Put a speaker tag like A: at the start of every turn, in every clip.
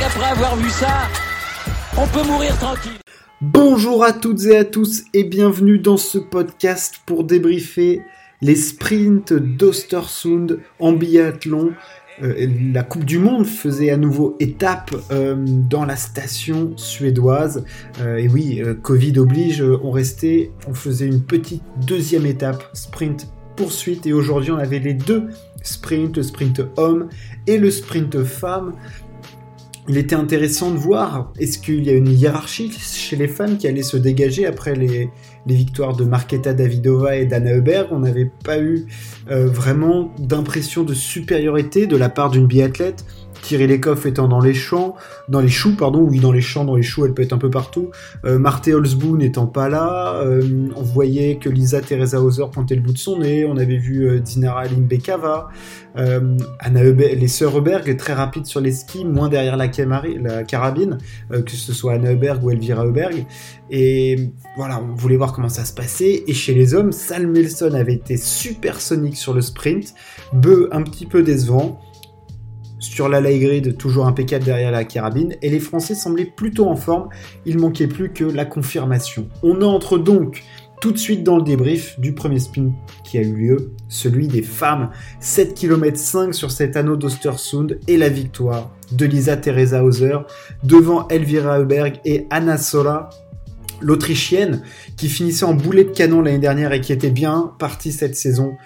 A: avoir vu ça, on peut mourir tranquille.
B: Bonjour à toutes et à tous et bienvenue dans ce podcast pour débriefer les sprints d'Ostersund en biathlon. Euh, la Coupe du Monde faisait à nouveau étape euh, dans la station suédoise. Euh, et oui, Covid oblige, on restait, on faisait une petite deuxième étape, sprint poursuite. Et aujourd'hui, on avait les deux sprints, le sprint homme et le sprint femme il était intéressant de voir est-ce qu'il y a une hiérarchie chez les femmes qui allait se dégager après les, victoires de Marketa Davidova et d'Anna Heuberg. On n'avait pas eu euh, vraiment d'impression de supériorité de la part d'une biathlète. Thierry Lecoff étant dans les champs, dans les choux, pardon, oui, dans les champs, dans les choux, elle peut être un peu partout. Euh, Marthe Holzboon n'étant pas là, euh, on voyait que Lisa Teresa Hauser pointait le bout de son nez, on avait vu euh, Dinara Limbekava, euh, Anna les sœurs Heuberg très rapides sur les skis, moins derrière la, la carabine, que ce soit Anna Heuberg ou Elvira Heuberg. Et voilà, on voulait voir comment ça se passait. Et chez les hommes, Sal Melson avait été supersonique sur le sprint, Beu un petit peu décevant sur la light grid, toujours impeccable derrière la carabine, et les Français semblaient plutôt en forme, il manquait plus que la confirmation. On entre donc tout de suite dans le débrief du premier spin qui a eu lieu, celui des femmes, 7 km 5 sur cet anneau d'Ostersund et la victoire de Lisa Teresa Hauser devant Elvira Heuberg et Anna Sola, l'Autrichienne qui finissait en boulet de canon l'année dernière et qui était bien partie cette saison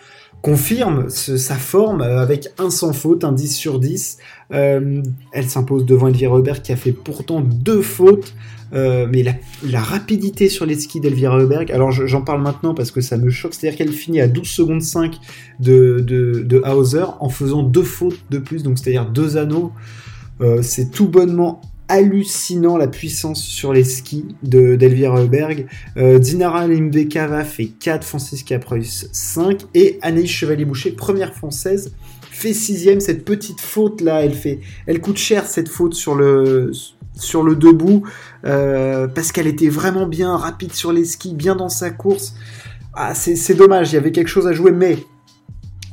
B: confirme sa forme euh, avec un sans faute, un 10 sur 10. Euh, elle s'impose devant Elvira Heuberg qui a fait pourtant deux fautes. Euh, mais la, rapidité sur les skis d'Elvira Heuberg, alors j'en parle maintenant parce que ça me choque, c'est-à-dire qu'elle finit à 12 secondes 5 de, de, Hauser en faisant deux fautes de plus, donc c'est-à-dire deux anneaux. c'est tout bonnement hallucinant la puissance sur les skis de d'Elvira Heuberg. Euh, Dinara Limbekava fait 4, Francisca Preuss 5 et Anaïs Chevalier-Boucher, première française, fait sixième. Cette petite faute là, elle fait, elle coûte cher cette faute sur le sur le debout euh, parce qu'elle était vraiment bien rapide sur les skis, bien dans sa course. Ah, c'est dommage, il y avait quelque chose à jouer, mais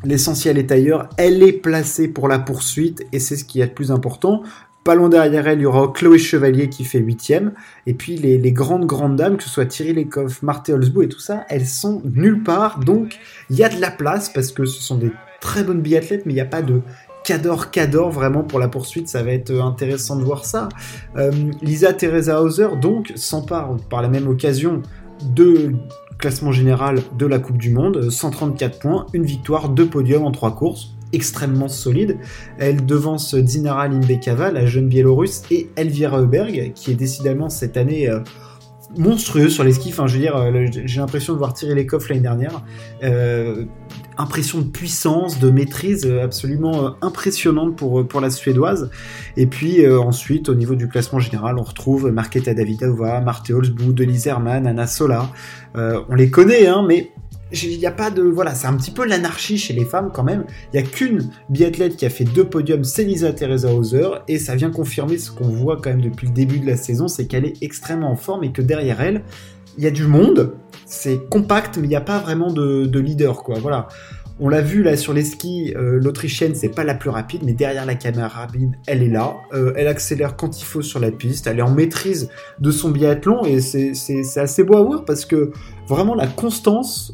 B: L'essentiel est ailleurs, elle est placée pour la poursuite et c'est ce qui est le plus important. Pas loin derrière elle, il y aura Chloé Chevalier qui fait huitième. Et puis les, grandes, grandes dames, que ce soit Thierry Lecoff, Marthe Holzbou et tout ça, elles sont nulle part. Donc il y a de la place parce que ce sont des très bonnes biathlètes, mais il n'y a pas de cador cador vraiment pour la poursuite. Ça va être intéressant de voir ça. Euh, Lisa Teresa Hauser, donc, s'empare par la même occasion de classement général de la Coupe du Monde, 134 points, une victoire, deux podiums en trois courses extrêmement solide. Elle devance Dinara Limbekava, la jeune biélorusse, et Elvira Heuberg, qui est décidément cette année euh, monstrueuse sur les skis. Enfin, je veux dire, euh, j'ai l'impression de voir tirer les coffres l'année dernière. Euh, impression de puissance, de maîtrise absolument impressionnante pour, pour la Suédoise. Et puis ensuite, au niveau du classement général, on retrouve Marketa Davidova, Marte Holzbou, Denise Herman, Anna Sola. on les connaît, hein, mais il n'y a pas de voilà, c'est un petit peu l'anarchie chez les femmes quand même. Il y a qu'une biathlète qui a fait deux podiums, c'est Lisa Teresa Hauser, et ça vient confirmer ce qu'on voit quand même depuis le début de la saison, c'est qu'elle est extrêmement en forme et que derrière elle, il y a du monde. C'est compact, mais il n'y a pas vraiment de, leader quoi. Voilà. On l'a vu là sur les skis, euh, l'Autrichienne c'est pas la plus rapide, mais derrière la carabine, elle est là. Euh, elle accélère quand il faut sur la piste. Elle est en maîtrise de son biathlon et c'est assez beau à voir parce que vraiment la constance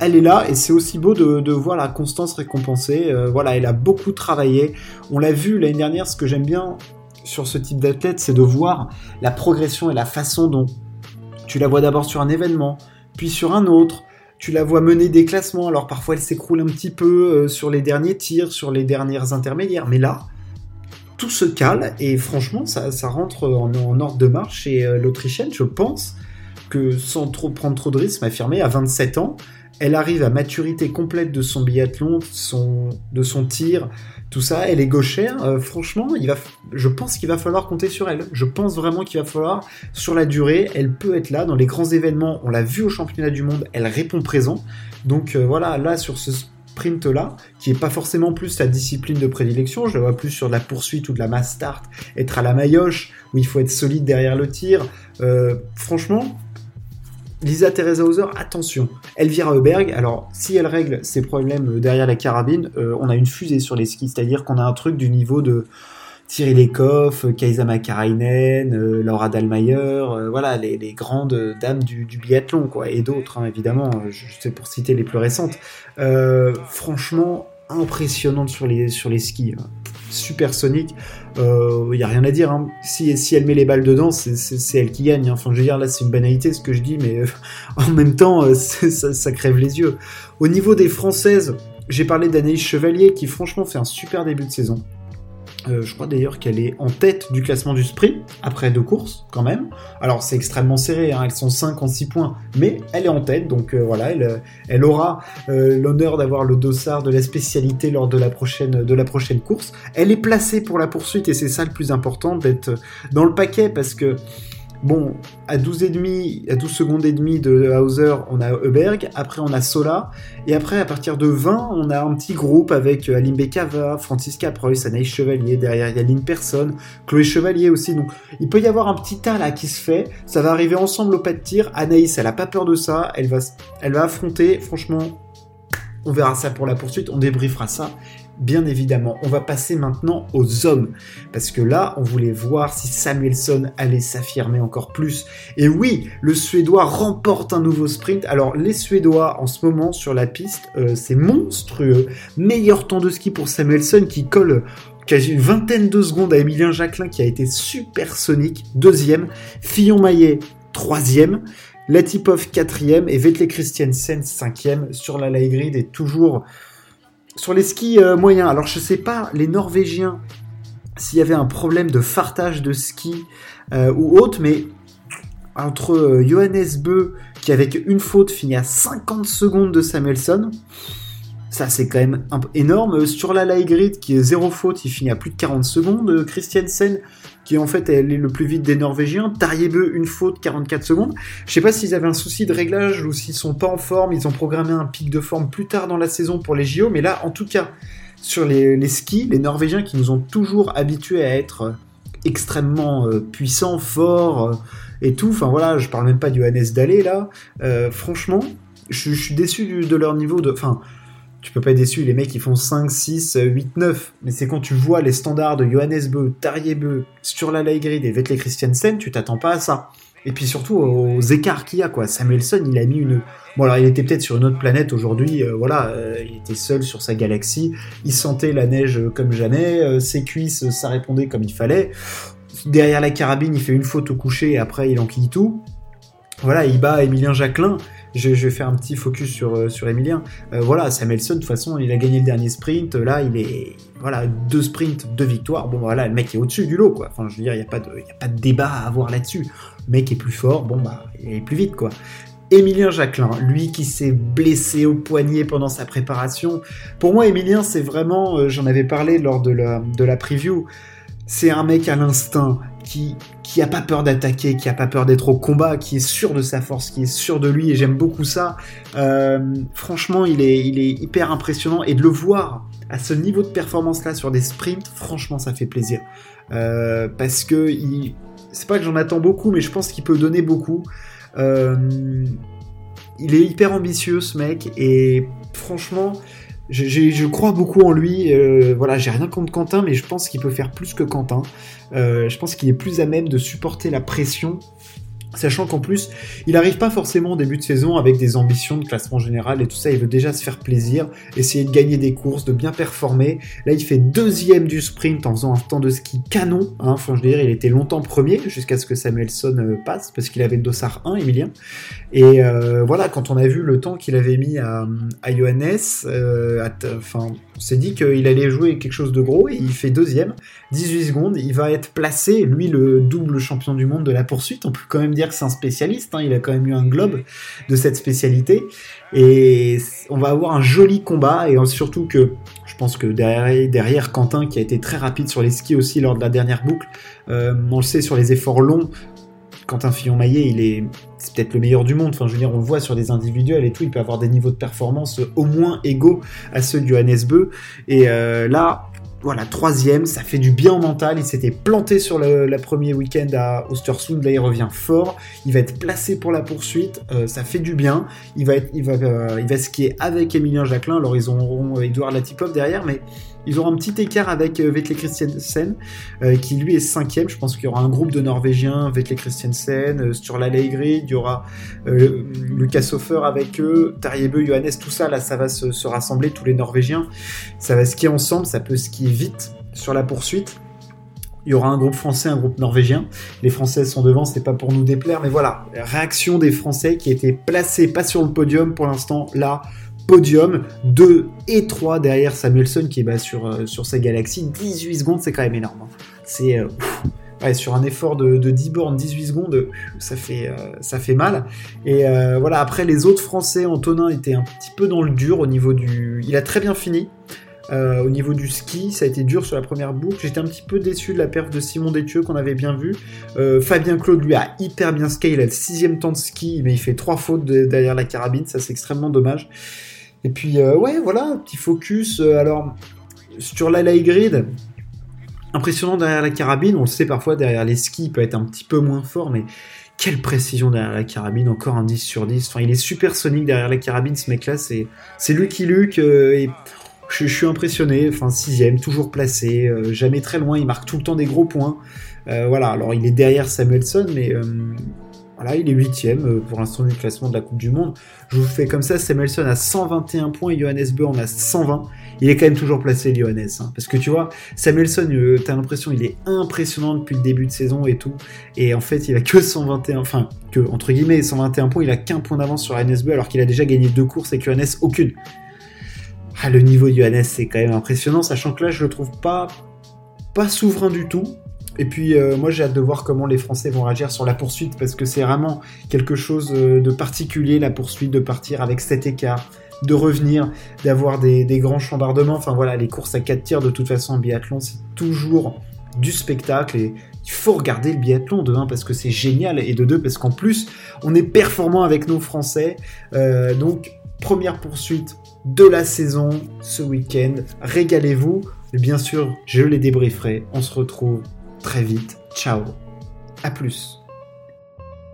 B: elle est là et c'est aussi beau de, voir la constance récompensée. Euh, voilà, elle a beaucoup travaillé. On l'a vu l'année dernière, ce que j'aime bien sur ce type d'athlète, c'est de voir la progression et la façon dont tu la vois d'abord sur un événement, puis sur un autre. Tu la vois mener des classements, alors parfois elle s'écroule un petit peu euh, sur les derniers tirs, sur les dernières intermédiaires, mais là, tout se cale et franchement, ça, rentre en, ordre de marche. Et euh, l'Autrichienne, je pense que sans trop prendre trop de risques, affirmé à 27 ans, elle arrive à maturité complète de son biathlon, de son tir, tout ça. Elle est gauchère. Euh, franchement, il va, je pense qu'il va falloir compter sur elle. Je pense vraiment qu'il va falloir, sur la durée, elle peut être là dans les grands événements. On l'a vu au championnat du monde, elle répond présent. Donc euh, voilà, là sur ce sprint là, qui est pas forcément plus sa discipline de prédilection, je la vois plus sur de la poursuite ou de la mass start, être à la maillotche, où il faut être solide derrière le tir. Euh, franchement, Lisa Teresa Hauser, attention. Elvira Heuberg, alors si elle règle ses problèmes derrière la carabine, euh, on a une fusée sur les skis, c'est-à-dire qu'on a un truc du niveau de Thierry Lecoff, Kaisa Makarainen, Laura Dalmayer, voilà les, grandes dames du, biathlon quoi, et d'autres hein, évidemment, je sais pour citer les plus récentes. franchement impressionnante sur les sur les skis, hein. Super sonique il euh, n'y a rien à dire. Hein. Si, elle met les balles dedans, c'est elle qui gagne. Enfin, je veux dire, là, c'est une banalité ce que je dis, mais euh, en même temps, euh, ça, ça, crève les yeux. Au niveau des Françaises, j'ai parlé d'Anaïs Chevalier qui, franchement, fait un super début de saison. Euh, je crois d'ailleurs qu'elle est en tête du classement du sprint, après deux courses quand même. Alors c'est extrêmement serré, hein, elles sont 5 en 6 points, mais elle est en tête, donc euh, voilà, elle, euh, aura l'honneur d'avoir le dossard de la spécialité lors de la, prochaine, de la prochaine course. Elle est placée pour la poursuite et c'est ça le plus important, d'être dans le paquet parce que Bon, à 12 et demi, à 12 secondes et demie de Hauser, on a Heuberg, après on a Sola, et après à partir de 20, on a un petit groupe avec euh, Alim Bekava, Francisca Preuss, Anaïs Chevalier, derrière il y a Lynn Person, Chloé Chevalier aussi, donc il peut y avoir un petit tas là qui se fait, ça va arriver ensemble au pas de tir, Anaïs elle a pas peur de ça, elle va, elle va affronter, franchement, on verra ça pour la poursuite, on débriefera ça bien évidemment. On va passer maintenant aux hommes, parce que là, on voulait voir si Samuelson allait s'affirmer encore plus. Et oui, le Suédois remporte un nouveau sprint. Alors, les Suédois, en ce moment, sur la piste, euh, c'est monstrueux. Meilleur temps de ski pour Samuelson qui colle quasi une vingtaine de secondes à Emilien Jacquelin qui a été supersonique, deuxième. Fillon-Maillet, troisième. Latipov quatrième et Vettel Christiansen cinquième sur la light grid et toujours sur les skis euh, moyens, alors je sais pas, les Norvégiens, s'il y avait un problème de fartage de ski euh, ou autre, mais entre euh, Johannes Beu, qui avec une faute finit à 50 secondes de Samuelson, ça c'est quand même énorme. Sur la grid, qui est zéro faute, il finit à plus de 40 secondes. Christiansen, qui en fait elle est le plus vite des Norvégiens. Tariebeu, une faute, 44 secondes. Je sais pas s'ils avaient un souci de réglage ou s'ils sont pas en forme. Ils ont programmé un pic de forme plus tard dans la saison pour les JO, mais là, en tout cas, sur les, skis, les Norvégiens qui nous ont toujours habitués à être euh, extrêmement euh, puissants, forts euh, et tout. Enfin voilà, je parle même pas du Hannes Dallé là. franchement, je, je, suis déçu de leur niveau de. Enfin, tu peux pas être déçu, les mecs ils font 5, 6, 8, 9. Mais c'est quand tu vois les standards de Johannes Beu, Beu, sur la Grid et Vettel Christiansen, tu t'attends pas à ça. Et puis surtout aux écarts qu'il y a, quoi. Samuelson, il a mis une. Bon, alors il était peut-être sur une autre planète aujourd'hui, euh, voilà, euh, il était seul sur sa galaxie, il sentait la neige comme jamais, euh, ses cuisses, ça répondait comme il fallait. Derrière la carabine, il fait une faute au coucher et après il enquille tout. Voilà, il bat Emilien Jacquelin je, vais faire un petit focus sur, euh, sur Emilien. Euh, voilà, Samuelson, de toute façon, il a gagné le dernier sprint. Là, il est. Voilà, deux sprints, deux victoires. Bon, voilà, le mec est au-dessus du lot, quoi. Enfin, je veux dire, il n'y a, pas de, a pas de débat à avoir là-dessus. Le mec est plus fort, bon, bah, il est plus vite, quoi. Emilien Jacquelin, lui qui s'est blessé au poignet pendant sa préparation. Pour moi, Emilien, c'est vraiment, euh, j'en avais parlé lors de la, de la preview, c'est un mec à l'instinct qui qui a pas peur d'attaquer, qui a pas peur d'être au combat, qui est sûr de sa force, qui est sûr de lui, et j'aime beaucoup ça. Euh, franchement, il est, il est hyper impressionnant, et de le voir à ce niveau de performance-là sur des sprints, franchement, ça fait plaisir. Euh, parce que il... c'est pas que j'en attends beaucoup, mais je pense qu'il peut donner beaucoup. Euh, il est hyper ambitieux, ce mec, et franchement, je, crois beaucoup en lui. Euh, voilà, j'ai rien contre Quentin, mais je pense qu'il peut faire plus que Quentin. Euh, je pense qu'il est plus à même de supporter la pression Sachant qu'en plus, il n'arrive pas forcément au début de saison avec des ambitions de classement général et tout ça, il veut déjà se faire plaisir, essayer de gagner des courses, de bien performer. Là, il fait deuxième du sprint en faisant un temps de ski canon. Enfin, je veux dire, il était longtemps premier jusqu'à ce que Samuelson euh, passe, parce qu'il avait le dossard 1, Emilien. Et euh, voilà, quand on a vu le temps qu'il avait mis à, à Johannes, euh, enfin, on s'est dit qu'il allait jouer quelque chose de gros et il fait deuxième, 18 secondes, il va être placé, lui le double champion du monde de la poursuite, on peut quand même dire que c'est un spécialiste, hein. il a quand même eu un globe de cette spécialité et on va avoir un joli combat et surtout que je pense que derrière, derrière Quentin qui a été très rapide sur les skis aussi lors de la dernière boucle, euh, on le sait sur les efforts longs, Quentin Fillon-Maillet, il est, c'est peut-être le meilleur du monde. Enfin, je veux dire, on le voit sur des individuels et tout, il peut avoir des niveaux de performance au moins égaux à ceux du Hannes Beu. Et euh, là, voilà, troisième, ça fait du bien au mental. Il s'était planté sur le, premier week-end à Ostersund, là il revient fort. Il va être placé pour la poursuite, euh, ça fait du bien. Il va, être, euh, skier avec Emilien Jacquelin. Alors ils auront Edouard Latipov derrière, mais Ils auront un petit écart avec euh, Vetle Christiansen, euh, qui lui est cinquième. Je pense qu'il y aura un groupe de Norvégiens, Vetle Christiansen, euh, sur la Grid, il y aura Lucas Hofer avec eux, Tariebe, Johannes, tout ça, là, ça va se, se, rassembler, tous les Norvégiens. Ça va skier ensemble, ça peut skier vite sur la poursuite. Il y aura un groupe français, un groupe norvégien. Les Français sont devant, c'est pas pour nous déplaire, mais voilà, réaction des Français qui étaient placés pas sur le podium pour l'instant, là, podium, 2 et 3 derrière Samuelson qui est bah, sur, euh, sur sa galaxie. 18 secondes, c'est quand même énorme. Hein. C'est. Euh, sur un effort de, de 10 bornes, 18 secondes, ça fait, euh, ça fait mal. Et voilà, après les autres Français, Antonin était un petit peu dans le dur au niveau du. Il a très bien fini. Au niveau du ski, ça a été dur sur la première boucle. J'étais un petit peu déçu de la perf de Simon Détieux qu'on avait bien vu. Fabien Claude, lui, a hyper bien ski. Il a le sixième temps de ski, mais il fait trois fautes de, derrière la carabine. Ça, c'est extrêmement dommage. Et puis, euh, ouais, voilà, petit focus. Euh, alors, sur la light grid, impressionnant derrière la carabine. On le sait parfois, derrière les skis, il peut être un petit peu moins fort, mais quelle précision derrière la carabine, encore un 10 sur 10. Enfin, il est super sonique derrière la carabine, ce mec-là. C'est, c'est Lucky Luke. Euh, et je, suis impressionné. Enfin, sixième, toujours placé, jamais très loin. Il marque tout le temps des gros points. Voilà, alors il est derrière Samuelson, mais voilà, il est huitième euh, pour l'instant du classement de la Coupe du Monde. Je vous fais comme ça, Samuelson a 121 points et Johannes Beu en a 120. Il est quand même toujours placé, Johannes. Hein, parce que tu vois, Samuelson, euh, t'as l'impression il est impressionnant depuis le début de saison et tout. Et en fait, il a que 121, enfin, que, entre guillemets, 121 points, il a qu'un point d'avance sur Johannes alors qu'il a déjà gagné deux courses et Johannes aucune. Ah, le niveau de Johannes, c'est quand même impressionnant, sachant que là, je le trouve pas, pas souverain du tout. Et puis euh, moi j'ai hâte de voir comment les Français vont réagir sur la poursuite parce que c'est vraiment quelque chose euh, de particulier la poursuite, de partir avec cet écart, de revenir, d'avoir des, grands chambardements. Enfin voilà, les courses à 4 tirs de toute façon en biathlon c'est toujours du spectacle et il faut regarder le biathlon de 1 parce que c'est génial et de 2 parce qu'en plus on est performant avec nos Français. Euh, donc première poursuite de la saison ce week-end. Régalez-vous. Bien sûr, je les débrieferai. On se retrouve très vite. Ciao. À plus.